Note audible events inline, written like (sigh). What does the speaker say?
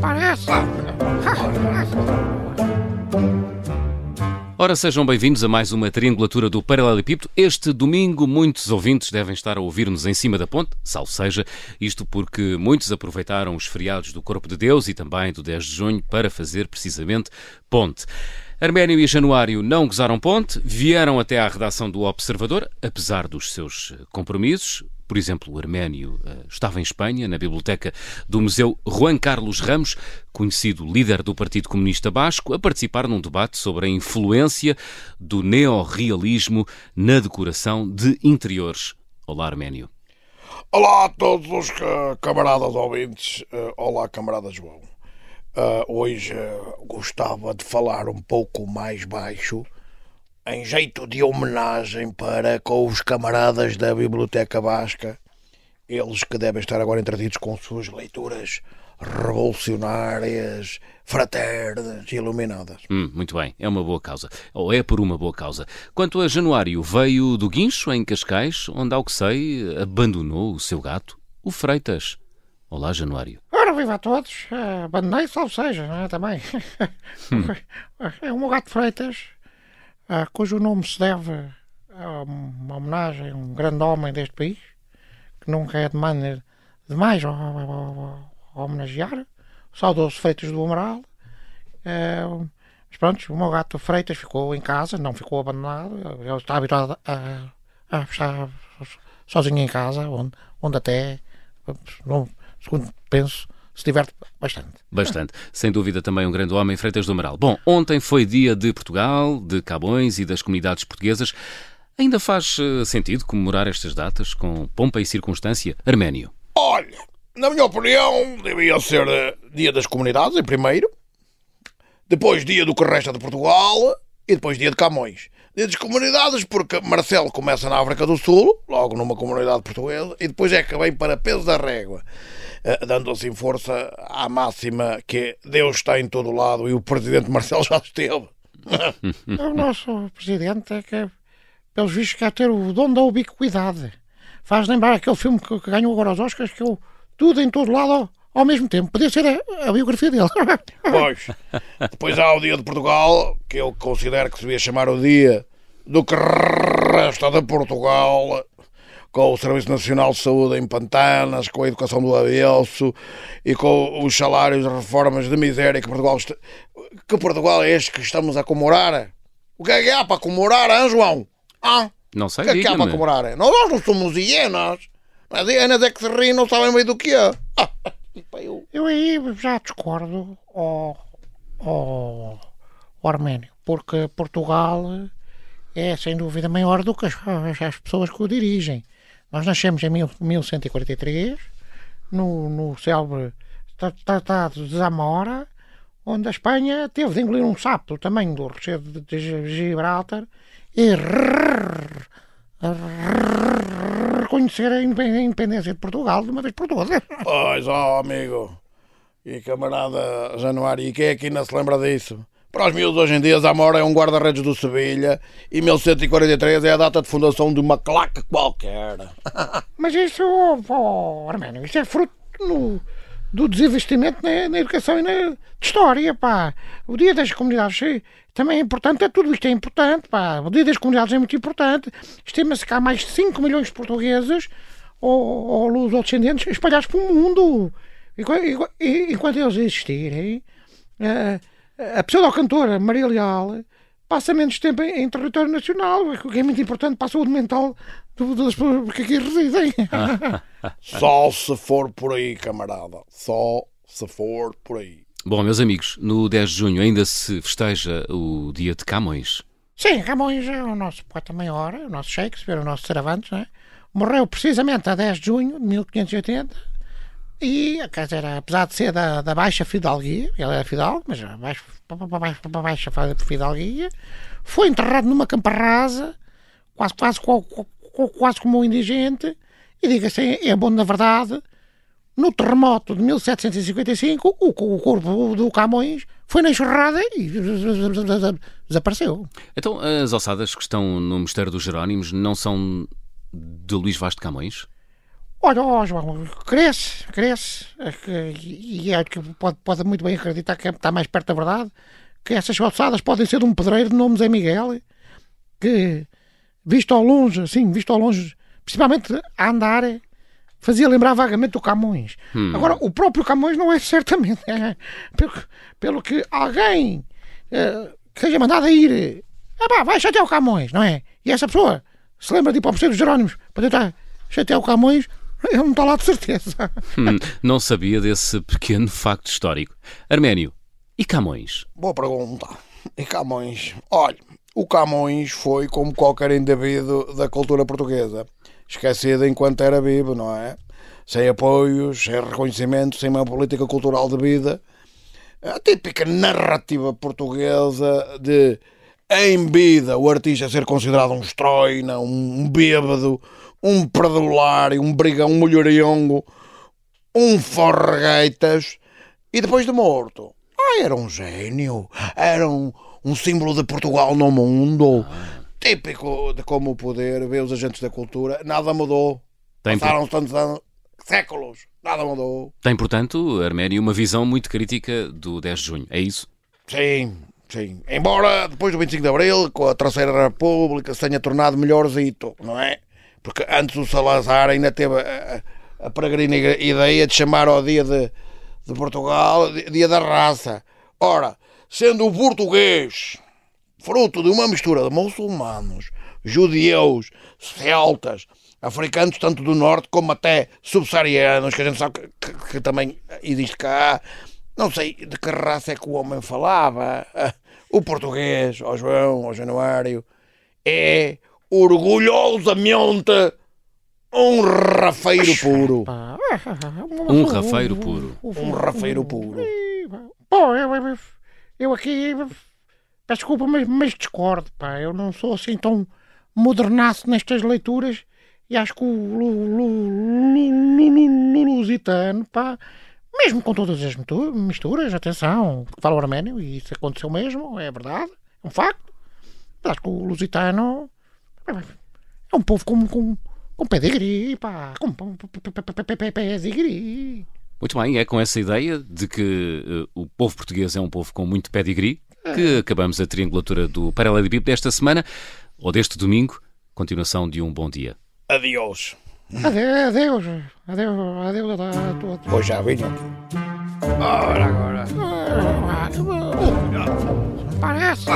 parece. Ora, sejam bem-vindos a mais uma triangulatura do Paralelepípedo. Este domingo, muitos ouvintes devem estar a ouvir-nos em cima da ponte, salvo seja, isto porque muitos aproveitaram os feriados do Corpo de Deus e também do 10 de junho para fazer precisamente ponte. Arménio e Januário não gozaram ponte, vieram até à redação do Observador, apesar dos seus compromissos. Por exemplo, o Arménio uh, estava em Espanha, na biblioteca do Museu Juan Carlos Ramos, conhecido líder do Partido Comunista Basco, a participar num debate sobre a influência do neorrealismo na decoração de interiores. Olá, Arménio. Olá a todos os camaradas ouvintes. Uh, olá, camarada João. Uh, hoje gostava de falar um pouco mais baixo em jeito de homenagem para com os camaradas da Biblioteca Basca, eles que devem estar agora entretidos com suas leituras revolucionárias, fraternas e iluminadas. Hum, muito bem, é uma boa causa. Ou é por uma boa causa. Quanto a Januário, veio do Guincho, em Cascais, onde, ao que sei, abandonou o seu gato, o Freitas. Olá, Januário. Ora, viva a todos. Abandonei, salve seja, não é? Também. Hum. (laughs) é o meu gato Freitas ah, cujo nome se deve a uma homenagem a um grande homem deste país, que nunca é de maneira demais a, a, homenagear, o saudoso Freitas do Amaral. Ah, mas pronto, o meu gato Freitas ficou em casa, não ficou abandonado, ele está habituado a, a estar sozinho em casa, onde, onde até, não, segundo penso, se diverte bastante. Bastante. Sem dúvida também um grande homem, Freitas do Amaral. Bom, ontem foi dia de Portugal, de Cabões e das comunidades portuguesas. Ainda faz uh, sentido comemorar estas datas com pompa e circunstância? Arménio. Olha, na minha opinião, devia ser uh, dia das comunidades em primeiro, depois dia do que resta de Portugal e depois dia de Camões. Das comunidades porque Marcelo começa na África do Sul, logo numa comunidade portuguesa, e depois é que vem para Peso da Régua. Eh, dando assim força à máxima que Deus está em todo lado e o presidente Marcelo já esteve. (laughs) o nosso presidente é que, pelos vistos, quer ter o dom da ubiquidade. Faz lembrar aquele filme que ganhou agora os Oscars, que é o Tudo em todo lado ao, ao mesmo tempo. Podia ser a, a, biografia dele. Pois. Depois há o Dia de Portugal, que eu considero que se devia chamar o dia do que resta de Portugal com o Serviço Nacional de Saúde em pantanas, com a educação do avesso e com os salários, as reformas de miséria que Portugal, está... que Portugal é este que estamos a comemorar? O que é que há para comemorar, hein, João? Ah? Não sei, O que é que há para comemorar? Nós, nós não somos hienas. As hienas é que se riem não sabem bem do que é. (laughs) eu... aí já discordo ao, ao, ao Arménio, porque Portugal é sem dúvida maior do que as, as pessoas que o dirigem. Nós nascemos em 1143, no, no célebre Tratado de Zamora, onde a Espanha teve de engolir um sapo do tamanho do rochedo de Gibraltar e reconhecer a independência de Portugal de uma vez por todas. (laughs) Pois, ó, oh, amigo e camarada Januário, e quem é que ainda se lembra disso? Para os miúdos hoje em dia, Zamora é um guarda-redes do Sevilha e 1143 é a data de fundação de uma claque qualquer. (laughs) Mas isso, oh, Arménio, isso é fruto no, do desinvestimento na, na, educação e na história, pá. O dia das comunidades também é importante, é, tudo isto é importante, pá. O dia das comunidades é muito importante. Estima-se que há mais de 5 milhões de portugueses ou, ou descendentes espalhados pelo mundo. Enquanto eles existirem... Uh, a pseudo-cantora Maria Leal passa menos tempo em, em, território nacional, o que é muito importante para a saúde mental das pessoas que aqui residem. (laughs) Só se for por aí, camarada. Só se for por aí. Bom, meus amigos, no 10 de junho ainda se festeja o dia de Camões. Sim, Camões é o nosso poeta maior, o nosso Shakespeare, o nosso Cervantes, é? Morreu precisamente a 10 de junho de 1580 e, quer dizer, apesar de ser da, da baixa fidalguia, ele era fidalgo, mas baixa, baixa fidalguia, foi enterrado numa campa rasa, quase, quase, quase como um indigente, e diga-se, é bom na verdade, no terremoto de 1755, o, o corpo do Camões foi na enxurrada e desapareceu. Então, as ossadas que estão no Mistério dos Jerónimos não são de Luís Vaz de Camões? Olha, ó, João, cresce, cresce, é e é que pode, pode muito bem acreditar que está mais perto da verdade, que essas calçadas podem ser de um pedreiro de nome Zé Miguel, que, visto ao longe, assim, visto ao longe, principalmente a andar, fazia lembrar vagamente o Camões. Agora, o próprio Camões não é certamente, é, pelo, que- pelo que alguém eh, que seja mandado a ir, ah pá, vai chatear o Camões, não é? E essa pessoa se lembra de ir para o Mosteiro dos Jerónimos para tentar chatear o Camões, (laughs) ele não está lá de certeza. Hum, não sabia desse pequeno facto histórico. Arménio, e Camões? Boa pergunta. E Camões? Olha, o Camões foi como qualquer indivíduo da cultura portuguesa. Esquecido enquanto era vivo, não é? Sem apoios, sem reconhecimento, sem uma política cultural de vida. A típica narrativa portuguesa de, em vida, o artista ser considerado um estroina, um bêbado, um perdulário, um brigão, um mulherengo, um forregaitas e depois de morto. Ah, era um gênio, era um, um símbolo de Portugal no mundo. Típico de como o poder vê os agentes da cultura. Nada mudou. Tem, Passaram tantos anos, séculos, nada mudou. tem, portanto, Arménio, uma visão muito crítica do 10 de junho. É isso? Sim, sim. Embora depois do 25 de Abril, com a Terceira República, se tenha tornado melhorzito, não é? Antes o Salazar ainda teve a, a, peregrina ideia de chamar ao dia de, de Portugal di- dia da raça. Ora, sendo o português fruto de uma mistura de muçulmanos, judeus, celtas, africanos tanto do norte como até subsaarianos, que a gente sabe que, que- que também existe cá. Não sei de que raça é que o homem falava. (laughs) O português, ao João, ao Januário, é orgulhosamente um rafeiro puro. Um rafeiro puro. Um rafeiro puro. Bom, eu, eu, aqui peço desculpa, mas, mas discordo, pá. Eu não sou assim tão modernaço nestas leituras e acho que o Lu- Lu- Lu- Lu- Lu- Lu- Lusitano, pá, mesmo com todas as misturas, atenção, fala o arménio e isso aconteceu mesmo, é verdade, é um facto. Acho que o Lusitano é um povo com, com, com pedigree, pá, com pedigree. Muito bem, é com essa ideia de que eh, o povo português é um povo com muito pedigree que acabamos a triangulatura do Paralelepípedo desta semana, ou deste domingo, continuação de um bom dia. Adeus. Adeus, adeus, adeus, adeus a todos. Pois já vinham. Ora agora. Parece.